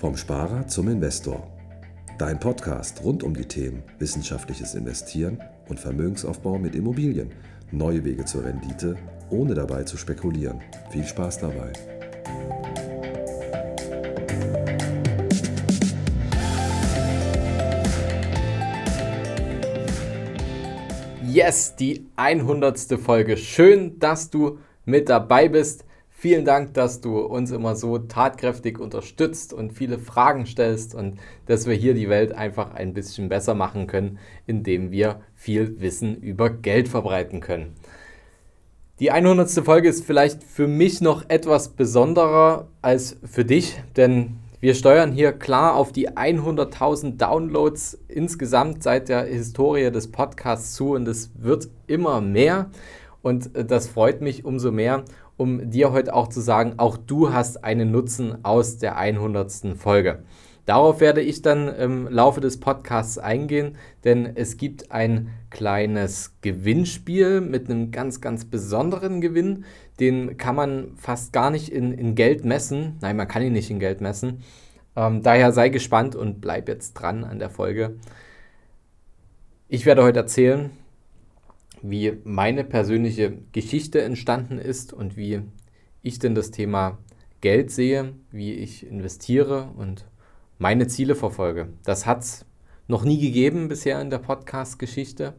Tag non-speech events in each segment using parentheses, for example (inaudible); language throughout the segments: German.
Vom Sparer zum Investor. Dein Podcast rund um die Themen wissenschaftliches Investieren und Vermögensaufbau mit Immobilien. Neue Wege zur Rendite, ohne dabei zu spekulieren. Viel Spaß dabei. Yes, die 100. Folge. Schön, dass du mit dabei bist. Vielen Dank, dass du uns immer so tatkräftig unterstützt und viele Fragen stellst und dass wir hier die Welt einfach ein bisschen besser machen können, indem wir viel Wissen über Geld verbreiten können. Die 100. Folge ist vielleicht für mich noch etwas besonderer als für dich, denn wir steuern hier klar auf die 100.000 Downloads insgesamt seit der Historie des Podcasts zu und es wird immer mehr und das freut mich umso mehr um dir heute auch zu sagen, auch du hast einen Nutzen aus der 100. Folge. Darauf werde ich dann im Laufe des Podcasts eingehen, denn es gibt ein kleines Gewinnspiel mit einem ganz, ganz besonderen Gewinn. Den kann man fast gar nicht in, in Geld messen. Nein, man kann ihn nicht in Geld messen. Ähm, daher sei gespannt und bleib jetzt dran an der Folge. Ich werde heute erzählen, wie meine persönliche Geschichte entstanden ist und wie ich denn das Thema Geld sehe, wie ich investiere und meine Ziele verfolge. Das hat es noch nie gegeben bisher in der Podcast-Geschichte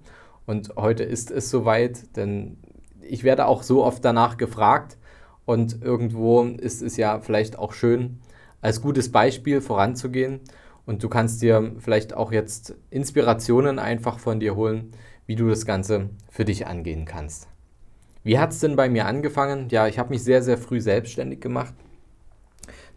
und heute ist es soweit, denn ich werde auch so oft danach gefragt und irgendwo ist es ja vielleicht auch schön, als gutes Beispiel voranzugehen und du kannst dir vielleicht auch jetzt Inspirationen einfach von dir holen, wie du das Ganze für dich angehen kannst. Wie hat es denn bei mir angefangen? Ja, ich habe mich sehr, sehr früh selbstständig gemacht.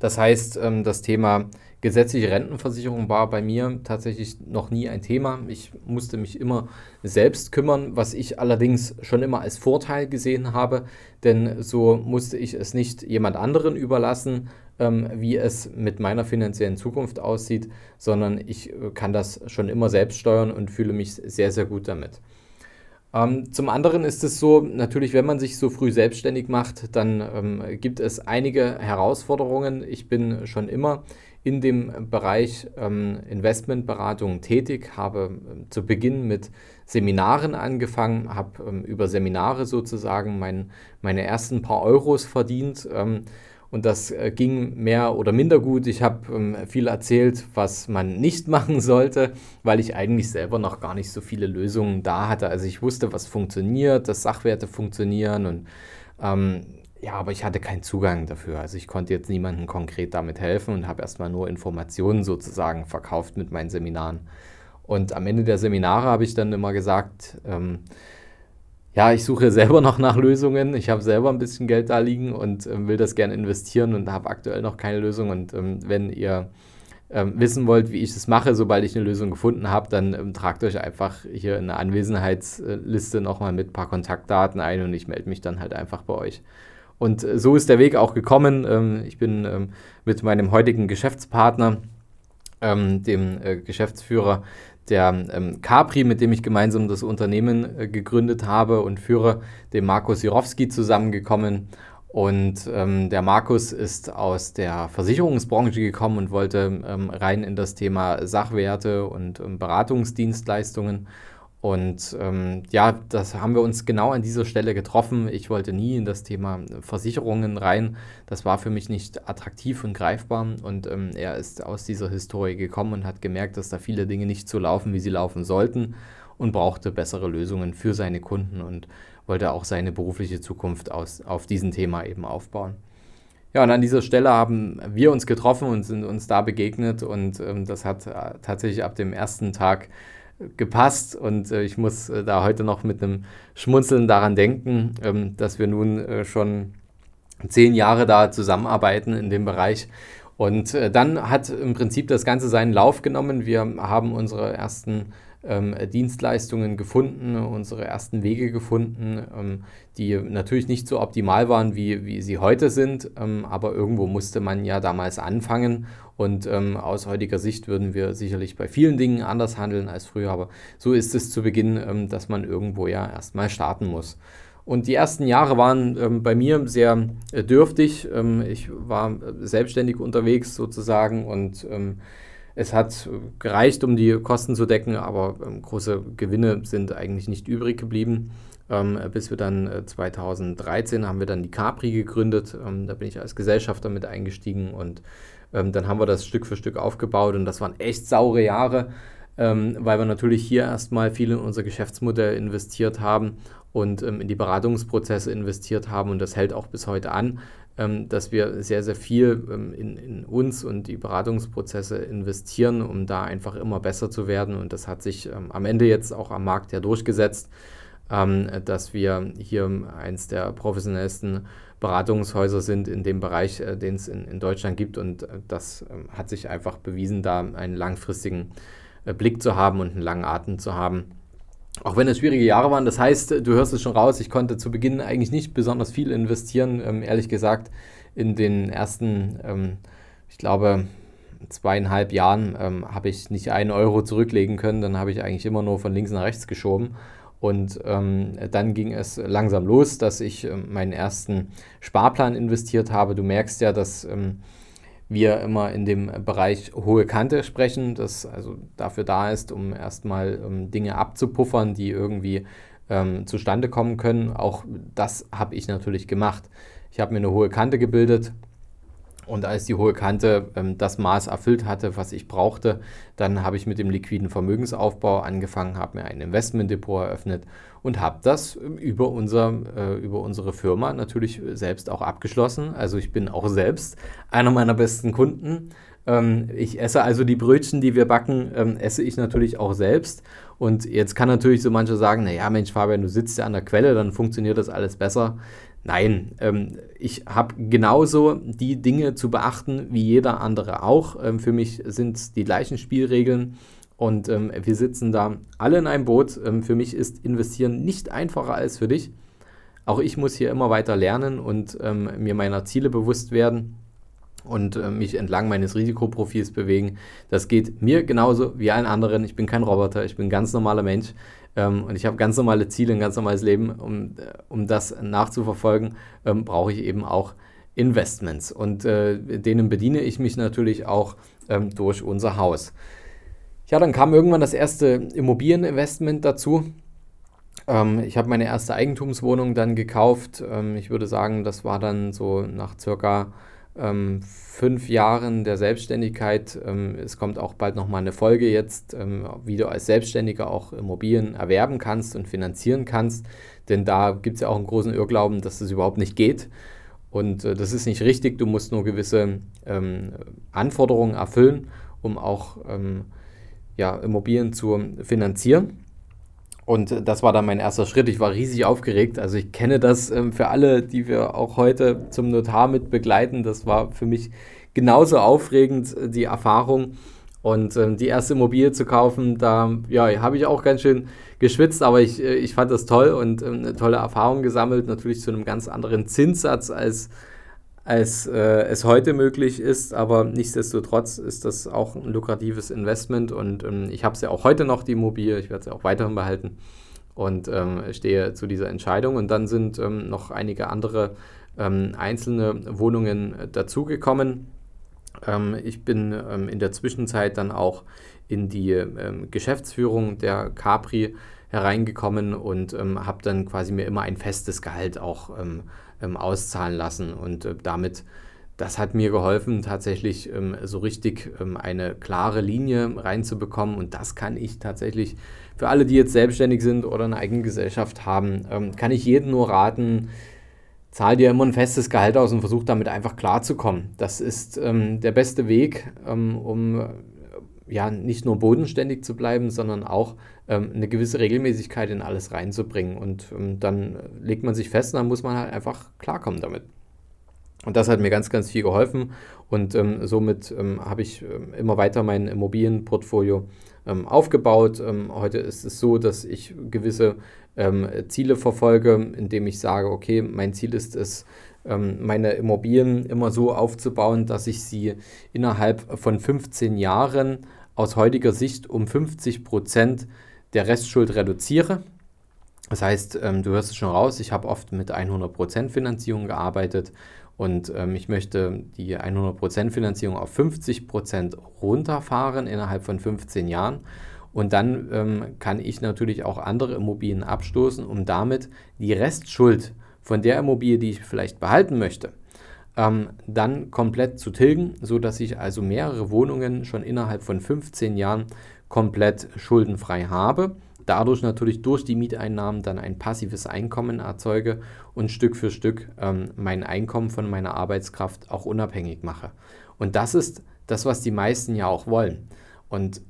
Das heißt, ähm, das Thema gesetzliche Rentenversicherung war bei mir tatsächlich noch nie ein Thema. Ich musste mich immer selbst kümmern, was ich allerdings schon immer als Vorteil gesehen habe, denn so musste ich es nicht jemand anderen überlassen, ähm, wie es mit meiner finanziellen Zukunft aussieht, sondern ich äh, kann das schon immer selbst steuern und fühle mich sehr, sehr gut damit. Ähm, zum anderen ist es so, natürlich, wenn man sich so früh selbstständig macht, dann ähm, gibt es einige Herausforderungen. Ich bin schon immer in dem Bereich ähm, Investmentberatung tätig, habe ähm, zu Beginn mit Seminaren angefangen, habe ähm, über Seminare sozusagen mein, meine ersten paar Euros verdient. Und das äh, ging mehr oder minder gut. Ich habe ähm, viel erzählt, was man nicht (laughs) machen sollte, weil ich eigentlich selber noch gar nicht so viele Lösungen da hatte. Also ich wusste, was funktioniert, dass Sachwerte funktionieren und ähm, ja, aber ich hatte keinen Zugang dafür. Also ich konnte jetzt niemandem konkret damit helfen und habe erstmal nur Informationen sozusagen verkauft mit meinen Seminaren. Und am Ende der Seminare habe ich dann immer gesagt, ähm, ja, ich suche selber noch nach Lösungen. Ich habe selber ein bisschen Geld da liegen und ähm, will das gerne investieren und habe aktuell noch keine Lösung. Und ähm, wenn ihr ähm, wissen wollt, wie ich das mache, sobald ich eine Lösung gefunden habe, dann ähm, tragt euch einfach hier in der Anwesenheitsliste nochmal mit ein paar Kontaktdaten ein und ich melde mich dann halt einfach bei euch. Und äh, so ist der Weg auch gekommen. Ähm, ich bin ähm, mit meinem heutigen Geschäftspartner, dem äh, Geschäftsführer der ähm, Capri, mit dem ich gemeinsam das Unternehmen äh, gegründet habe und führe, dem Markus Jirowski zusammengekommen. Und ähm, der Markus ist aus der Versicherungsbranche gekommen und wollte ähm, rein in das Thema Sachwerte und ähm, Beratungsdienstleistungen und ähm, ja, das haben wir uns genau an dieser Stelle getroffen. Ich wollte nie in das Thema Versicherungen rein. Das war für mich nicht attraktiv und greifbar. Und ähm, er ist aus dieser Historie gekommen und hat gemerkt, dass da viele Dinge nicht so laufen, wie sie laufen sollten und brauchte bessere Lösungen für seine Kunden und wollte auch seine berufliche Zukunft aus, auf diesem Thema eben aufbauen. Ja, und an dieser Stelle haben wir uns getroffen und sind uns da begegnet und ähm, das hat äh, tatsächlich ab dem ersten Tag gepasst und äh, ich muss äh, da heute noch mit einem Schmunzeln daran denken, ähm, dass wir nun äh, schon zehn Jahre da zusammenarbeiten in dem Bereich. Und äh, dann hat im Prinzip das Ganze seinen Lauf genommen. Wir haben unsere ersten ähm, Dienstleistungen gefunden, unsere ersten Wege gefunden, ähm, die natürlich nicht so optimal waren, wie, wie sie heute sind, ähm, aber irgendwo musste man ja damals anfangen und ähm, aus heutiger Sicht würden wir sicherlich bei vielen Dingen anders handeln als früher, aber so ist es zu Beginn, ähm, dass man irgendwo ja erstmal starten muss. Und die ersten Jahre waren ähm, bei mir sehr äh, dürftig. Ähm, ich war äh, selbstständig unterwegs sozusagen und ähm, es hat gereicht, um die Kosten zu decken, aber ähm, große Gewinne sind eigentlich nicht übrig geblieben. Ähm, bis wir dann äh, 2013 haben wir dann die Capri gegründet. Ähm, da bin ich als Gesellschafter mit eingestiegen und dann haben wir das Stück für Stück aufgebaut und das waren echt saure Jahre ähm, weil wir natürlich hier erstmal viel in unser Geschäftsmodell investiert haben und ähm, in die Beratungsprozesse investiert haben und das hält auch bis heute an, ähm, dass wir sehr, sehr viel ähm, in, in, uns und die Beratungsprozesse investieren, um da einfach immer besser zu werden und das hat sich ähm, am Ende jetzt auch am Markt ja durchgesetzt, ähm, dass wir hier eins der professionellsten Beratungshäuser sind in dem Bereich, äh, den es in, in, Deutschland gibt und äh, das hat sich einfach bewiesen, da einen langfristigen äh, Blick zu haben und einen langen Atem zu haben. Auch wenn es schwierige Jahre waren, das heißt, du hörst es schon raus, ich konnte zu Beginn eigentlich nicht besonders viel investieren, ähm, ehrlich gesagt. In den ersten, ähm, ich glaube, zweieinhalb Jahren ähm, habe ich nicht einen Euro zurücklegen können, dann habe ich eigentlich immer nur von links nach rechts geschoben. Und ähm, dann ging es langsam los, dass ich ähm, meinen ersten Sparplan investiert habe. Du merkst ja, dass ähm, wir immer in dem Bereich hohe Kante sprechen, das also dafür da ist, um erstmal ähm, Dinge abzupuffern, die irgendwie ähm, zustande kommen können. Auch das habe ich natürlich gemacht. Ich habe mir eine hohe Kante gebildet, und als die hohe Kante ähm, das Maß erfüllt hatte, was ich brauchte, dann habe ich mit dem liquiden Vermögensaufbau angefangen, habe mir ein Investmentdepot eröffnet und habe das ähm, über, unser, äh, über unsere Firma natürlich selbst auch abgeschlossen. Also ich bin auch selbst einer meiner besten Kunden. Ähm, ich esse also die Brötchen, die wir backen, ähm, esse ich natürlich auch selbst. Und jetzt kann natürlich so mancher sagen, naja Mensch Fabian, du sitzt ja an der Quelle, dann funktioniert das alles besser. Nein, ähm, ich habe genauso die Dinge zu beachten wie jeder andere auch. Ähm, für mich sind es die gleichen Spielregeln und ähm, wir sitzen da alle in einem Boot. Ähm, für mich ist Investieren nicht einfacher als für dich. Auch ich muss hier immer weiter lernen und ähm, mir meiner Ziele bewusst werden und äh, mich entlang meines Risikoprofils bewegen. Das geht mir genauso wie allen anderen. Ich bin kein Roboter, ich bin ein ganz normaler Mensch. Ähm, und ich habe ganz normale Ziele, ein ganz normales Leben. Um, um das nachzuverfolgen, ähm, brauche ich eben auch Investments. Und äh, denen bediene ich mich natürlich auch ähm, durch unser Haus. Ja, dann kam irgendwann das erste Immobilieninvestment dazu. Ähm, ich habe meine erste Eigentumswohnung dann gekauft. Ähm, ich würde sagen, das war dann so nach circa ähm, fünf Jahren der Selbstständigkeit. Ähm, es kommt auch bald nochmal eine Folge jetzt, ähm, wie du als Selbstständiger auch Immobilien erwerben kannst und finanzieren kannst. Denn da gibt es ja auch einen großen Irrglauben, dass das überhaupt nicht geht. Und äh, das ist nicht richtig. Du musst nur gewisse ähm, Anforderungen erfüllen, um auch ähm, ja, Immobilien zu finanzieren. Und das war dann mein erster Schritt. Ich war riesig aufgeregt. Also ich kenne das ähm, für alle, die wir auch heute zum Notar mit begleiten. Das war für mich genauso aufregend, äh, die Erfahrung. Und ähm, die erste Immobilie zu kaufen, da ja, habe ich auch ganz schön geschwitzt, aber ich, äh, ich fand das toll und ähm, eine tolle Erfahrung gesammelt. Natürlich zu einem ganz anderen Zinssatz als als äh, es heute möglich ist, aber nichtsdestotrotz ist das auch ein lukratives Investment und ähm, ich habe es ja auch heute noch, die Immobilie, ich werde es ja auch weiterhin behalten und ähm, stehe zu dieser Entscheidung. Und dann sind ähm, noch einige andere ähm, einzelne Wohnungen dazugekommen. Ähm, ich bin ähm, in der Zwischenzeit dann auch in die Geschäftsführung der Capri hereingekommen und habe dann quasi mir immer ein festes Gehalt auch ähm, ähm, auszahlen lassen. Und äh, damit, das hat mir geholfen, tatsächlich ähm, so richtig ähm, eine klare Linie reinzubekommen. Und das kann ich tatsächlich für alle, die jetzt selbstständig sind oder eine eigene Gesellschaft haben, ähm, kann ich jedem nur raten, zahl dir immer ein festes Gehalt aus und versuch damit einfach klarzukommen. Das ist ähm, der beste Weg, ähm, um ja nicht nur bodenständig zu bleiben, sondern auch ähm, eine gewisse Regelmäßigkeit in alles reinzubringen. Und ähm, dann legt man sich fest und dann muss man halt einfach klarkommen damit. Und das hat mir ganz, ganz viel geholfen. Und ähm, somit ähm, habe ich ähm, immer weiter mein Immobilienportfolio ähm, aufgebaut. heute ist es so, dass ich gewisse Ziele verfolge, indem ich sage, okay, mein Ziel ist es, meine Immobilien immer so aufzubauen, dass ich sie innerhalb von 15 Jahren aus heutiger Sicht um 50 Prozent der Restschuld reduziere. Das heißt, ähm, du hörst es schon raus, ich habe oft mit 100% Finanzierung gearbeitet und ähm, ich möchte die 100% Finanzierung auf 50% runterfahren innerhalb von 15 Jahren. Und dann ähm, kann ich natürlich auch andere Immobilien abstoßen, um damit die Restschuld von der Immobilie, die ich vielleicht behalten möchte, ähm, dann komplett zu tilgen, sodass ich also mehrere Wohnungen schon innerhalb von 15 Jahren komplett schuldenfrei habe. Dadurch natürlich durch die Mieteinnahmen dann ein passives Einkommen erzeuge und Stück für Stück ähm, mein Einkommen von meiner Arbeitskraft auch unabhängig mache. Und das ist das, was die meisten ja auch wollen. Und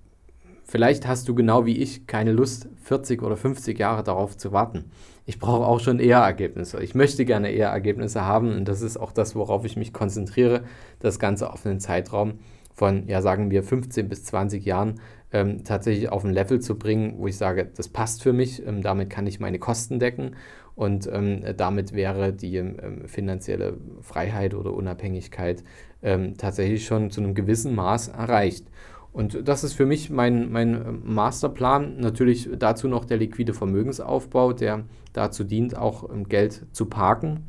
vielleicht hast du genau wie ich keine Lust, 40 oder 50 Jahre darauf zu warten ich brauche auch schon eher Ergebnisse. Ich möchte gerne eher Ergebnisse haben und das ist auch das, worauf ich mich konzentriere, das Ganze auf einen Zeitraum von, ja, sagen wir 15 bis 20 Jahren ähm, tatsächlich auf ein Level zu bringen, wo ich sage, das passt für mich, ähm, damit kann ich meine Kosten decken und ähm, damit wäre die ähm, finanzielle Freiheit oder Unabhängigkeit ähm, tatsächlich schon zu einem gewissen Maß erreicht. Und das ist für mich mein, mein äh, Masterplan. Natürlich dazu noch der liquide Vermögensaufbau, der dazu dient, auch ähm, Geld zu parken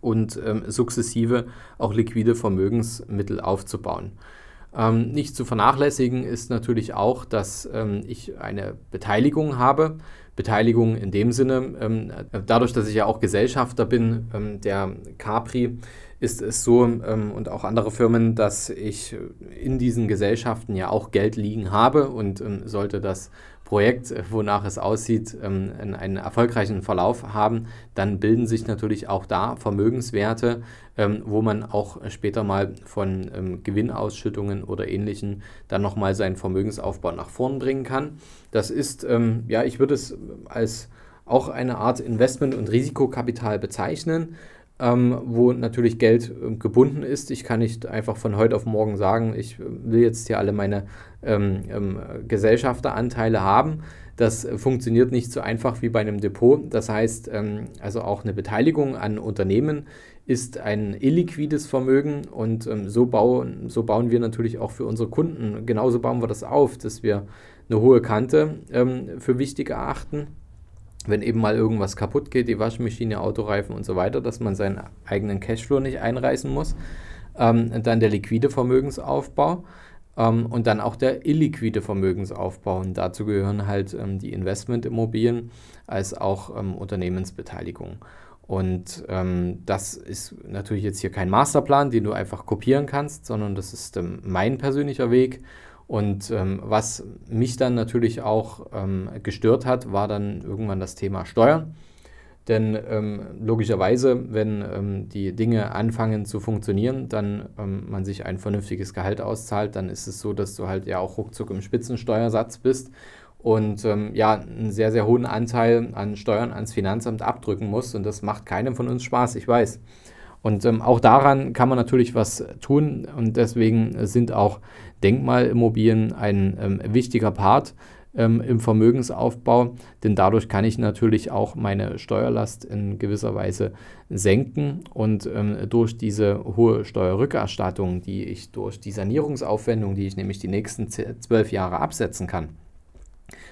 und ähm, sukzessive auch liquide Vermögensmittel aufzubauen. Ähm, nicht zu vernachlässigen ist natürlich auch, dass ähm, ich eine Beteiligung habe. Beteiligung in dem Sinne, ähm, dadurch, dass ich ja auch Gesellschafter bin, ähm, der Capri ist es so ähm, und auch andere Firmen, dass ich in diesen Gesellschaften ja auch Geld liegen habe und sollte das Projekt, wonach es aussieht, ähm, einen erfolgreichen Verlauf haben, dann bilden sich natürlich auch da Vermögenswerte, ähm, wo man auch später mal von ähm, Gewinnausschüttungen oder ähnlichen dann nochmal seinen Vermögensaufbau nach vorn bringen kann. Das ist, ja, ich würde es als auch eine Art Investment- und Risikokapital bezeichnen ähm, wo natürlich Geld äh, gebunden ist. Ich kann nicht einfach von heute auf morgen sagen, ich will jetzt hier alle meine ähm, ähm, Gesellschafteranteile haben. Das funktioniert nicht so einfach wie bei einem Depot. Das heißt, ähm, also auch eine Beteiligung an Unternehmen ist ein illiquides Vermögen und ähm, so, bauen, so bauen wir natürlich auch für unsere Kunden, genauso bauen wir das auf, dass wir eine hohe Kante ähm, für wichtig erachten wenn eben mal irgendwas kaputt geht, die Waschmaschine, Autoreifen und so weiter, dass man seinen eigenen Cashflow nicht einreißen muss. Ähm, dann der liquide Vermögensaufbau ähm, und dann auch der illiquide Vermögensaufbau. Und dazu gehören halt ähm, die Investmentimmobilien als auch ähm, Unternehmensbeteiligung. Und ähm, das ist natürlich jetzt hier kein Masterplan, den du einfach kopieren kannst, sondern das ist ähm, mein persönlicher Weg. Und ähm, was mich dann natürlich auch ähm, gestört hat, war dann irgendwann das Thema Steuern. Denn ähm, logischerweise, wenn ähm, die Dinge anfangen zu funktionieren, dann ähm, man sich ein vernünftiges Gehalt auszahlt, dann ist es so, dass du halt ja auch ruckzuck im Spitzensteuersatz bist und ähm, ja, einen sehr, sehr hohen Anteil an Steuern ans Finanzamt abdrücken musst. Und das macht keinem von uns Spaß, ich weiß. Und ähm, auch daran kann man natürlich was tun. Und deswegen sind auch Denkmalimmobilien ein ähm, wichtiger Part ähm, im Vermögensaufbau, denn dadurch kann ich natürlich auch meine Steuerlast in gewisser Weise senken. Und ähm, durch diese hohe Steuerrückerstattung, die ich durch die Sanierungsaufwendung, die ich nämlich die nächsten zwölf Jahre absetzen kann,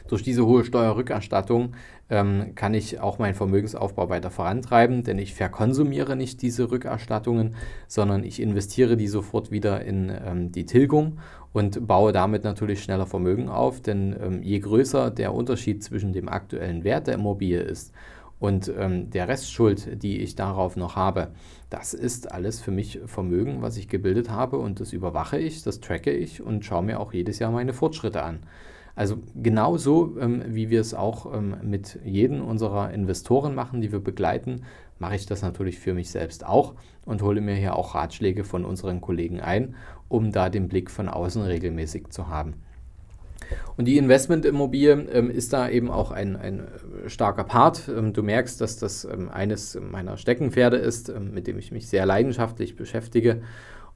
durch diese hohe Steuerrückerstattung ähm, kann ich auch meinen Vermögensaufbau weiter vorantreiben, denn ich verkonsumiere nicht diese Rückerstattungen, sondern ich investiere die sofort wieder in ähm, die Tilgung und baue damit natürlich schneller Vermögen auf, denn ähm, je größer der Unterschied zwischen dem aktuellen Wert der Immobilie ist und ähm, der Restschuld, die ich darauf noch habe, das ist alles für mich Vermögen, was ich gebildet habe und das überwache ich, das tracke ich und schaue mir auch jedes Jahr meine Fortschritte an. Also genauso, ähm, wie wir es auch ähm, mit jedem unserer Investoren machen, die wir begleiten, mache ich das natürlich für mich selbst auch und hole mir hier auch Ratschläge von unseren Kollegen ein, um da den Blick von außen regelmäßig zu haben. Und die Investmentimmobilie ähm, ist da eben auch ein, ein äh, starker Part. Ähm, du merkst, dass das ähm, eines meiner Steckenpferde ist, ähm, mit dem ich mich sehr leidenschaftlich beschäftige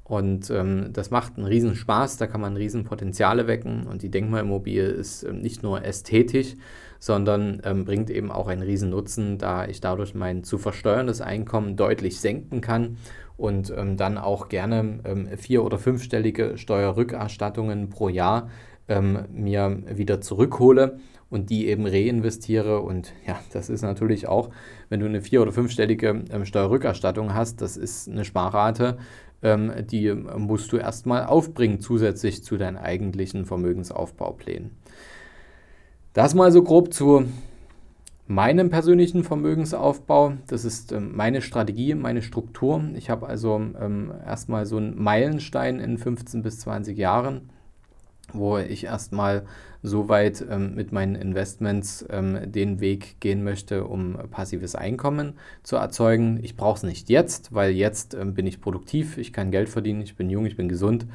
und ähm, das macht einen riesen Spaß, da kann man riesen Potenziale wecken und die Denkmalimmobilie ist ähm, nicht nur ästhetisch, sondern ähm, bringt eben auch einen riesen Nutzen, da ich dadurch mein zu versteuerndes Einkommen deutlich senken kann und ähm, dann auch gerne ähm, vier- oder fünfstellige Steuerrückerstattungen pro Jahr ähm, mir wieder zurückhole und die eben reinvestiere. Und ja, das ist natürlich auch, wenn du eine vier- oder fünfstellige ähm, Steuerrückerstattung hast, das ist eine Sparrate, ähm, die musst du erstmal aufbringen, zusätzlich zu deinen eigentlichen Vermögensaufbauplänen. Das mal so grob zu meinem persönlichen Vermögensaufbau. Das ist ähm, meine Strategie, meine Struktur. Ich habe also ähm, erstmal so einen Meilenstein in 15 bis 20 Jahren, wo ich erstmal so weit ähm, mit meinen Investments ähm, den Weg gehen möchte, um passives Einkommen zu erzeugen. Ich brauche es nicht jetzt, weil jetzt ähm, bin ich produktiv, ich kann Geld verdienen, ich bin jung, ich bin gesund.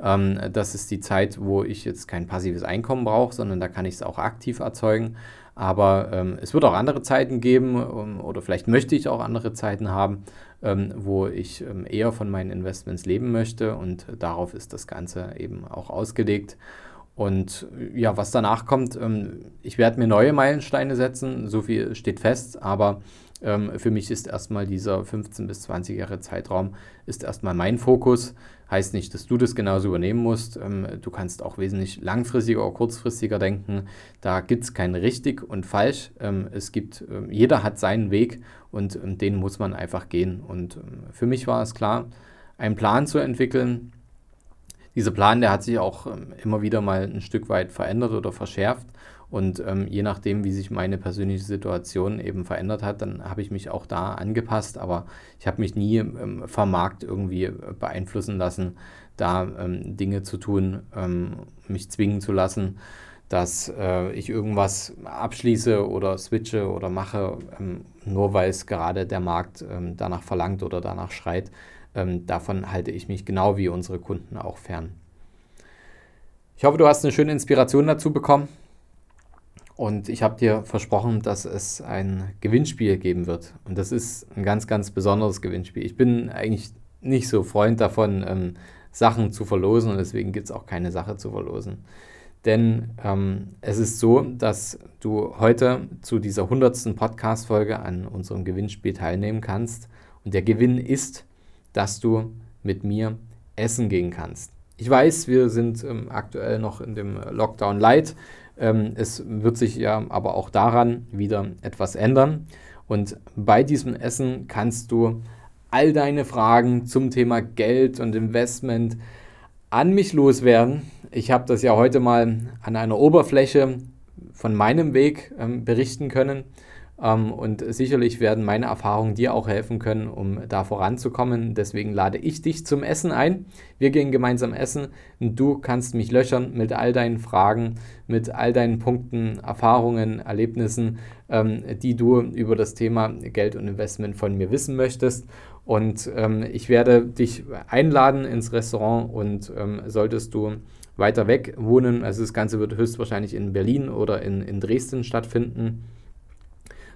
Ähm, das ist die Zeit, wo ich jetzt kein passives Einkommen brauche, sondern da kann ich es auch aktiv erzeugen. Aber ähm, es wird auch andere Zeiten geben um, oder vielleicht möchte ich auch andere Zeiten haben, ähm, wo ich ähm, eher von meinen Investments leben möchte und darauf ist das Ganze eben auch ausgelegt. Und ja, was danach kommt, ähm, ich werde mir neue Meilensteine setzen, so viel steht fest, aber ähm, für mich ist erstmal dieser 15 bis 20 Jahre Zeitraum ist erstmal mein Fokus. Heißt nicht, dass du das genauso übernehmen musst. Ähm, du kannst auch wesentlich langfristiger oder kurzfristiger denken. Da gibt es kein richtig und falsch. Ähm, es gibt, ähm, jeder hat seinen Weg und den muss man einfach gehen. Und für mich war es klar, einen Plan zu entwickeln. Dieser Plan, der hat sich auch immer wieder mal ein Stück weit verändert oder verschärft. Und ähm, je nachdem, wie sich meine persönliche Situation eben verändert hat, dann habe ich mich auch da angepasst. Aber ich habe mich nie ähm, vom Markt irgendwie beeinflussen lassen, da ähm, Dinge zu tun, ähm, mich zwingen zu lassen, dass äh, ich irgendwas abschließe oder switche oder mache, ähm, nur weil es gerade der Markt ähm, danach verlangt oder danach schreit. davon halte ich mich genau wie unsere Kunden auch fern. Ich hoffe, du hast eine schöne Inspiration dazu bekommen. Und ich habe dir versprochen, dass es ein Gewinnspiel geben wird. Und das ist ein ganz, ganz besonderes Gewinnspiel. Ich bin eigentlich nicht so Freund davon, ähm, Sachen zu verlosen und deswegen gibt es auch keine Sache zu verlosen. Denn ähm, es ist so, dass du heute zu dieser 100. Podcast-Folge an unserem Gewinnspiel teilnehmen kannst. Und der Gewinn ist, dass du mit mir essen gehen kannst. Ich weiß, wir sind ähm, aktuell noch in dem Lockdown Light. Ähm, es wird sich ja aber auch daran wieder etwas ändern. Und bei diesem Essen kannst du all deine Fragen zum Thema Geld und Investment an mich loswerden. Ich habe das ja heute mal an einer Oberfläche von meinem Weg ähm, berichten können. Ähm, und sicherlich werden meine Erfahrungen dir auch helfen können, um da voranzukommen. Deswegen lade ich dich zum Essen ein. Wir gehen gemeinsam essen und du kannst mich löchern mit all deinen Fragen, mit all deinen Punkten, Erfahrungen, Erlebnissen, ähm, die du über das Thema Geld und Investment von mir wissen möchtest. Und ähm, ich werde dich einladen ins Restaurant und solltest du weiter weg wohnen, also das Ganze wird höchstwahrscheinlich in Berlin oder in, in Dresden stattfinden,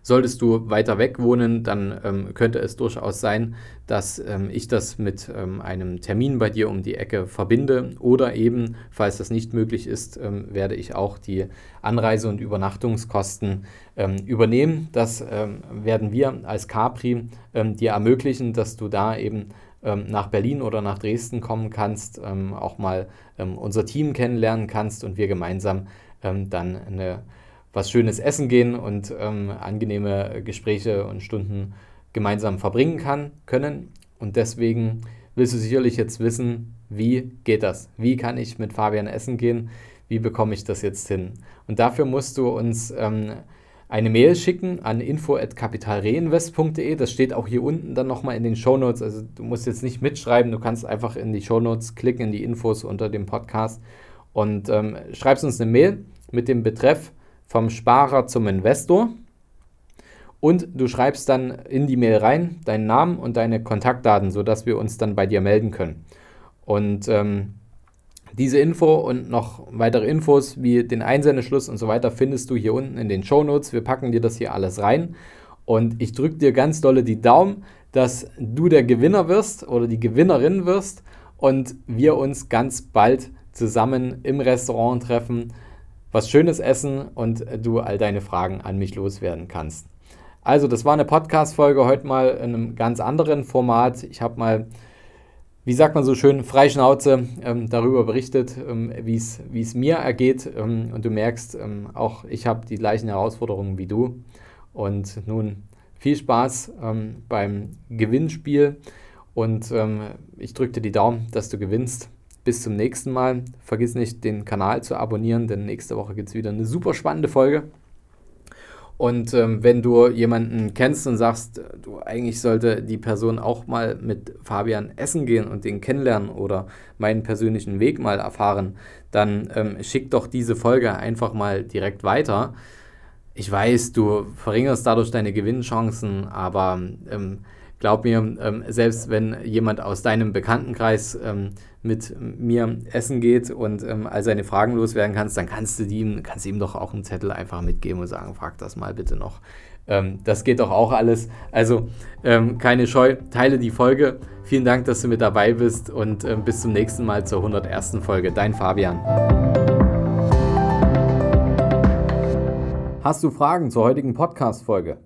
Solltest du weiter weg wohnen, dann ähm, könnte es durchaus sein, dass ähm, ich das mit ähm, einem Termin bei dir um die Ecke verbinde oder eben, falls das nicht möglich ist, ähm, werde ich auch die Anreise- und Übernachtungskosten ähm, übernehmen. Das werden wir als Capri dir ermöglichen, dass du da eben nach Berlin oder nach Dresden kommen kannst, auch mal unser Team kennenlernen kannst und wir gemeinsam dann eine was Schönes essen gehen und ähm, angenehme Gespräche und Stunden gemeinsam verbringen kann, können. Und deswegen willst du sicherlich jetzt wissen, wie geht das? Wie kann ich mit Fabian essen gehen? Wie bekomme ich das jetzt hin? Und dafür musst du uns ähm, eine Mail schicken an info.kapitalreinvest.de. Das steht auch hier unten dann nochmal in den Shownotes. Also du musst jetzt nicht mitschreiben, du kannst einfach in die Shownotes klicken, in die Infos unter dem Podcast und ähm, schreibst uns eine Mail mit dem Betreff vom Sparer zum Investor. Und du schreibst dann in die Mail rein deinen Namen und deine Kontaktdaten, sodass wir uns dann bei dir melden können. Und ähm, diese Info und noch weitere Infos wie den Einsendeschluss und so weiter findest du hier unten in den Show Notes. Wir packen dir das hier alles rein. Und ich drücke dir ganz dolle die Daumen, dass du der Gewinner wirst oder die Gewinnerin wirst und wir uns ganz bald zusammen im Restaurant treffen was Schönes essen und du all deine Fragen an mich loswerden kannst. Also, das war eine Podcast-Folge heute mal in einem ganz anderen Format. Ich habe mal wie sagt man so schön, Freischnauze ähm, darüber berichtet, ähm, wie es mir ergeht. Ähm, und du merkst, ähm, auch ich habe die gleichen Herausforderungen wie du. Und nun viel Spaß ähm, beim Gewinnspiel. Und ähm, ich drücke dir die Daumen, dass du gewinnst. Bis zum nächsten Mal. Vergiss nicht, den Kanal zu abonnieren, denn nächste Woche gibt es wieder eine super spannende Folge. Und ähm, wenn du jemanden kennst und sagst, du eigentlich sollte die Person auch mal mit Fabian essen gehen und den kennenlernen oder meinen persönlichen Weg mal erfahren, dann ähm, schick doch diese Folge einfach mal direkt weiter. Ich weiß, du verringerst dadurch deine Gewinnchancen, aber ähm, glaub mir, ähm, selbst wenn jemand aus deinem Bekanntenkreis ähm, mit mir essen geht und ähm, all seine Fragen loswerden kannst, dann kannst du ihm, kannst ihm doch auch einen Zettel einfach mitgeben und sagen, frag das mal bitte noch. Ähm, das geht doch auch alles. Also ähm, keine Scheu, teile die Folge. Vielen Dank, dass du mit dabei bist und ähm, bis zum nächsten Mal zur 101. Folge. Dein Fabian. Hast du Fragen zur heutigen Podcast-Folge?